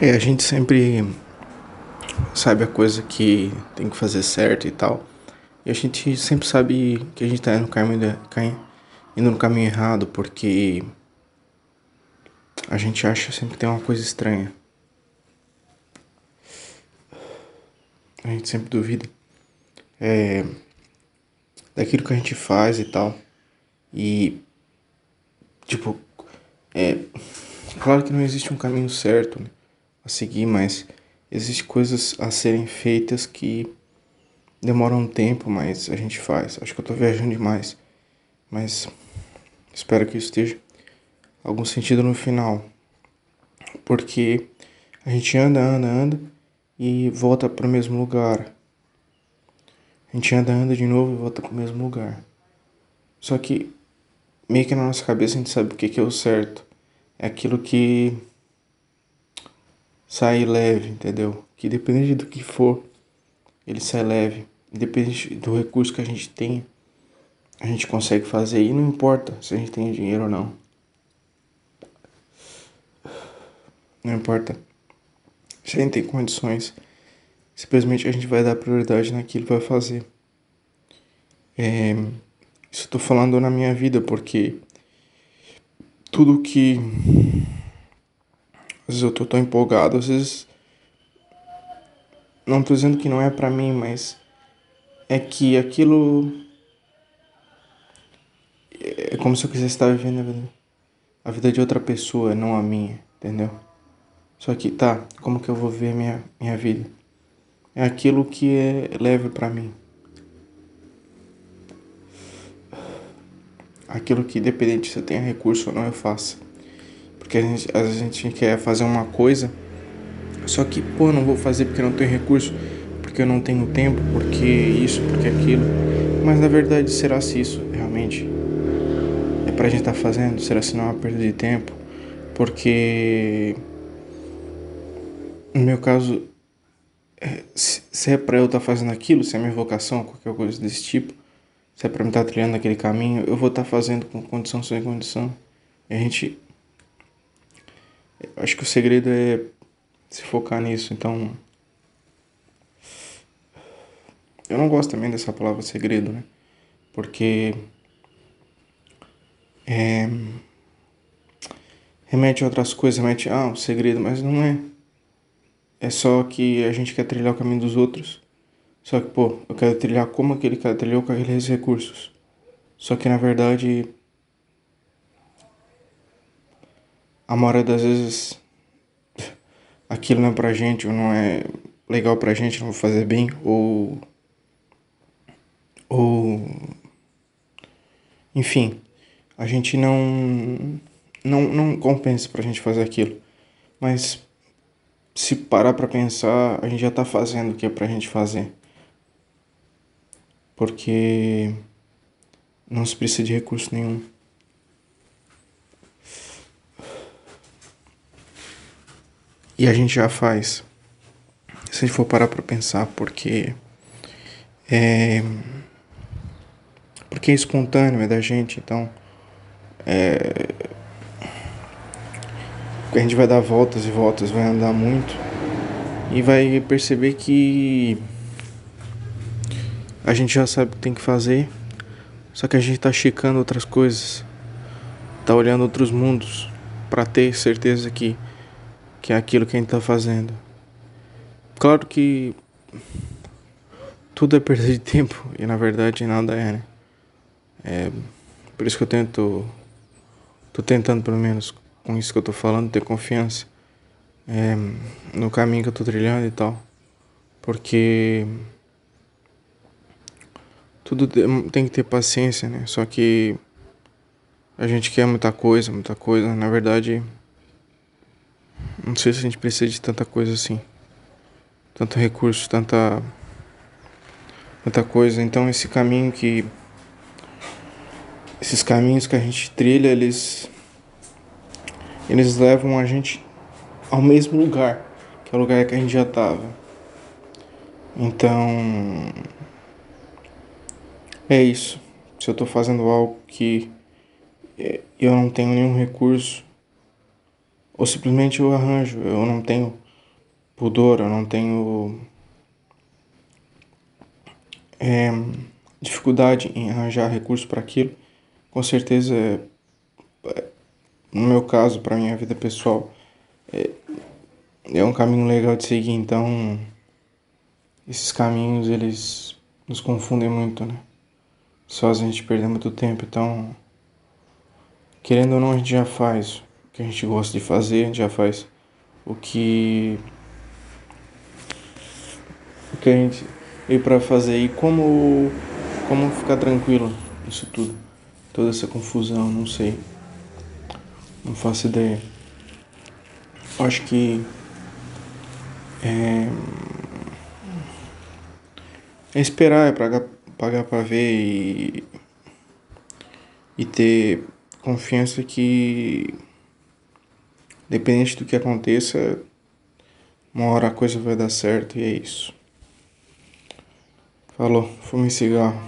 É, a gente sempre sabe a coisa que tem que fazer certo e tal. E a gente sempre sabe que a gente tá indo no caminho, indo no caminho errado porque a gente acha sempre que tem uma coisa estranha. A gente sempre duvida é, daquilo que a gente faz e tal. E, tipo, é claro que não existe um caminho certo né, a seguir, mas existem coisas a serem feitas que demoram um tempo, mas a gente faz. Acho que eu tô viajando demais, mas espero que esteja algum sentido no final, porque a gente anda, anda, anda e volta para o mesmo lugar. A gente anda, anda de novo e volta para o mesmo lugar. Só que meio que na nossa cabeça a gente sabe o que é o certo. É aquilo que sai leve, entendeu? Que dependente do que for, ele sai leve. Independente do recurso que a gente tem, a gente consegue fazer. E não importa se a gente tem dinheiro ou não. Não importa se a gente tem condições. Simplesmente a gente vai dar prioridade naquilo que vai fazer. É, isso eu tô falando na minha vida porque tudo que às vezes eu tô tão empolgado, às vezes não tô dizendo que não é para mim, mas é que aquilo é como se eu quisesse estar vivendo a vida, a vida de outra pessoa, não a minha, entendeu? Só que tá, como que eu vou ver minha minha vida? É aquilo que é leve para mim. Aquilo que independente se eu tenho recurso ou não eu faço. Porque a gente, a gente quer fazer uma coisa, só que, pô, não vou fazer porque não tenho recurso, porque eu não tenho tempo, porque isso, porque aquilo. Mas na verdade, será se isso realmente é pra gente estar tá fazendo? Será se não é uma perda de tempo? Porque, no meu caso, é, se é pra eu estar tá fazendo aquilo, se é minha vocação, qualquer coisa desse tipo, se é pra me estar tá trilhando aquele caminho, eu vou estar tá fazendo com condição sem condição. E a gente acho que o segredo é se focar nisso. Então, eu não gosto também dessa palavra segredo, né? Porque é, remete a outras coisas, remete a ah, um segredo, mas não é. É só que a gente quer trilhar o caminho dos outros. Só que, pô, eu quero trilhar como aquele cara trilhou com aqueles recursos. Só que na verdade a maioria das vezes aquilo não é pra gente, ou não é legal pra gente, não vai fazer bem, ou. ou. enfim, a gente não. não, não compensa pra gente fazer aquilo. Mas se parar pra pensar, a gente já tá fazendo o que é pra gente fazer. Porque não se precisa de recurso nenhum. E a gente já faz. Se a gente for parar para pensar, porque é porque é espontâneo, é da gente, então é, a gente vai dar voltas e voltas, vai andar muito e vai perceber que a gente já sabe o que tem que fazer, só que a gente tá checando outras coisas, tá olhando outros mundos para ter certeza que que é aquilo que a gente está fazendo. Claro que tudo é perda de tempo e na verdade nada é, né? É por isso que eu tento, tô tentando pelo menos com isso que eu tô falando ter confiança é, no caminho que eu tô trilhando e tal, porque tudo tem que ter paciência, né? Só que a gente quer muita coisa, muita coisa, na verdade não sei se a gente precisa de tanta coisa assim. Tanto recurso, tanta. tanta coisa. Então esse caminho que. Esses caminhos que a gente trilha, eles. Eles levam a gente ao mesmo lugar, que é o lugar que a gente já estava. Então. É isso. Se eu estou fazendo algo que eu não tenho nenhum recurso ou simplesmente eu arranjo, eu não tenho pudor, eu não tenho é, dificuldade em arranjar recursos para aquilo. Com certeza, no meu caso, para minha vida pessoal, é, é um caminho legal de seguir. Então, esses caminhos eles nos confundem muito, né? Só a gente perder muito tempo. Então, querendo ou não, a gente já faz que a gente gosta de fazer, a gente já faz o que o que a gente veio para fazer e como como ficar tranquilo isso tudo, toda essa confusão, não sei, não faço ideia. Acho que é, é esperar, é pagar, pagar para ver e, e ter confiança que, dependente do que aconteça, uma hora a coisa vai dar certo e é isso. Falou, fume cigarro.